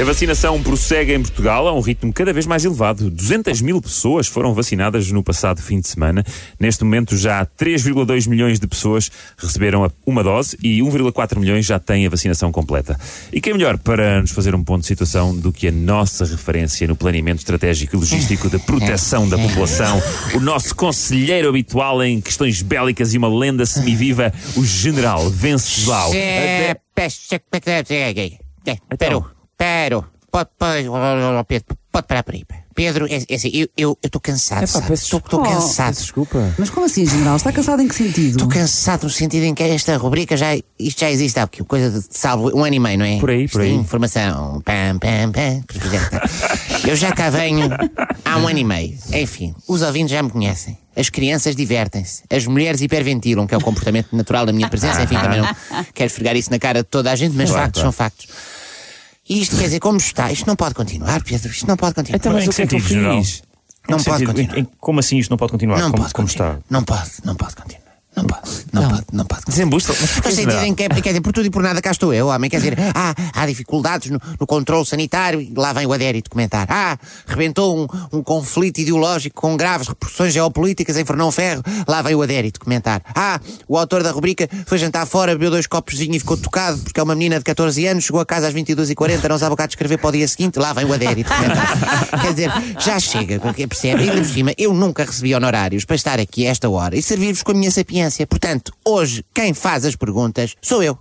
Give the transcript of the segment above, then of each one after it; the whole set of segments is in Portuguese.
A vacinação prossegue em Portugal a um ritmo cada vez mais elevado. 200 mil pessoas foram vacinadas no passado fim de semana. Neste momento, já 3,2 milhões de pessoas receberam uma dose e 1,4 milhões já têm a vacinação completa. E quem melhor para nos fazer um ponto de situação do que a nossa referência no planeamento estratégico e logístico da proteção da população, o nosso conselheiro habitual em questões bélicas e uma lenda semiviva, o General Venceslau. É, peço- Pero, pero, pode, pode, ó, ó, Pedro, pode parar por aí. Pedro, é, é assim, eu estou cansado? Estou Oh, cansado. Desculpa. Mas como assim, general? Está cansado em que sentido? Estou cansado no sentido em que esta rubrica já, isto já existe há que coisa de salvo um ano e meio, não é? Por aí, por Isto é aí. Informação, pam, pam, pam. Eu já cá venho há um ano e meio. Enfim, os ouvintes já me conhecem. As crianças divertem-se. As mulheres hiperventilam, que é o comportamento natural da minha presença. Enfim, também não quero esfregar isso na cara de toda a gente, mas factos são factos. E isto quer dizer, como está? Isto não pode continuar, Pedro. Isto não pode continuar. Então, mas Em o que é que eu sentido geral? Não pode sentido- continuar. em- Como assim isto não pode continuar? Não como, pode como continuar. está? Não pode, não pode continuar. Não pode, não, pode, não pode. Desembusta. Mas porquê, No sentido General? em que, quer dizer, por tudo e por nada cá estou eu, homem. Quer dizer, ah, há dificuldades no, no controle sanitário e lá vem o adérito comentar. Ah, rebentou um, um conflito ideológico com graves repercussões geopolíticas em Fernão Ferro, lá vem o adérito comentar. Ah, o autor da rubrica foi jantar fora, bebeu dois copos de vinho e ficou tocado porque é uma menina de 14 anos, chegou a casa às 22h40, não sabe o que há de escrever para o dia seguinte, lá vem o adérito comentar. Quer dizer, já chega, porque percebe? E por cima, eu nunca recebi honorários para estar aqui a esta hora e servir-vos com a minha sapiência. Portanto, hoje, quem faz as perguntas sou eu.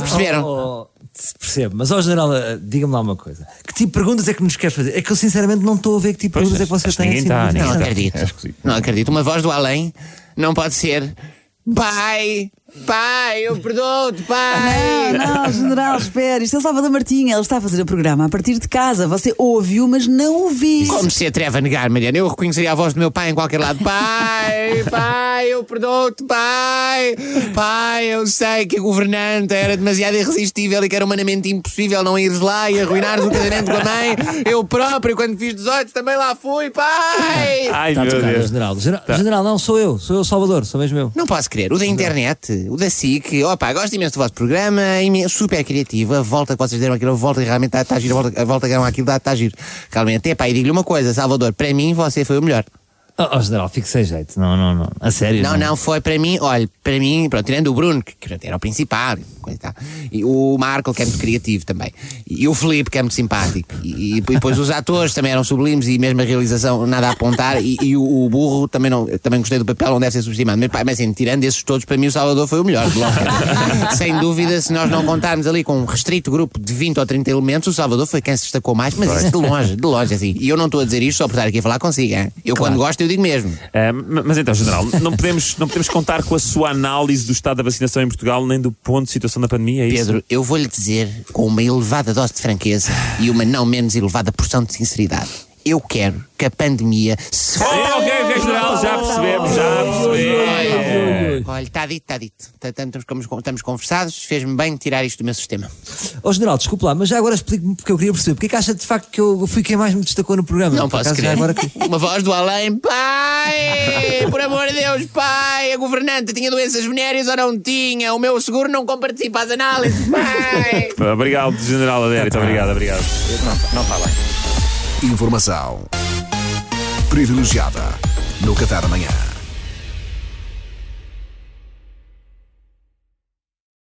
Perceberam? Oh, oh, se percebe, mas ó general, eh, diga-me lá uma coisa. Que tipo de perguntas é que nos queres fazer? É que eu sinceramente não estou a ver que tipo de perguntas é que você acho que tem ninguém assim, tá, ninguém Não tá. acredito. É. Não acredito. Uma voz do além não pode ser. Pai! Pai, eu perdoo-te, pai! Não, não, general, espere. Isto é o Salvador Martinha. Ele está a fazer o programa a partir de casa. Você ouviu, mas não ouviu. Como se atreve a negar, Mariana? Eu reconheceria a voz do meu pai em qualquer lado. Pai, pai, eu perdoo-te, pai. Pai, eu sei que a governanta era demasiado irresistível e que era humanamente impossível não ires lá e arruinares o casamento com a mãe. Eu próprio, quando fiz 18, também lá fui, pai. Ai, Está a meu tocar, Deus. general. General, general, não, sou eu, sou eu, Salvador, sou mesmo eu. Não posso crer. O da internet, o da SIC, opa, gosto imenso do vosso programa, super criativo. A volta que vocês deram aquilo, a volta que realmente está, está giro, a volta, a volta que deram aquilo está, está giro. Realmente, epá, e digo-lhe uma coisa, Salvador, para mim você foi o melhor. Oh, oh, general, fique sem jeito. Não, não, não. A sério. Não, não, foi para mim, olha, para mim, pronto, tirando o Bruno, que, que era o principal, coisa e tal, e o Marco, que é muito criativo também, e o Felipe, que é muito simpático, e, e depois os atores também eram sublimes e mesmo a realização nada a apontar, e, e o, o Burro também, não, também gostei do papel, não deve ser subestimado, mas, pá, mas assim, tirando esses todos, para mim o Salvador foi o melhor. Sem dúvida, se nós não contarmos ali com um restrito grupo de 20 ou 30 elementos, o Salvador foi quem se destacou mais, mas isso de longe, de longe, assim. E eu não estou a dizer isto só por estar aqui a falar consigo, hein? Eu quando gosto, eu digo mesmo. Ma- mas então, General, não podemos, não podemos contar com a sua análise do estado da vacinação em Portugal nem do ponto de situação da pandemia, é isso? Pedro, eu vou-lhe dizer com uma elevada dose de franqueza e uma não menos elevada porção de sinceridade. Eu quero que a pandemia se. Ok, ok, General, já percebemos, já percebemos. Olha, está dito, está dito. Estamos, estamos conversados, fez-me bem tirar isto do meu sistema. Ó, general, desculpe lá, mas já agora explique-me porque eu queria perceber. Porque é que acha de facto que eu fui quem mais me destacou no programa? Não Por posso acaso, já crer. Agora que... Uma voz do além. Pai! Por amor de Deus, pai! A governante tinha doenças venéreas ou não tinha? O meu seguro não comparticipa às análises, pai! Obrigado, General Adérito, obrigado, obrigado. não está bem. Informação privilegiada no Café da Manhã.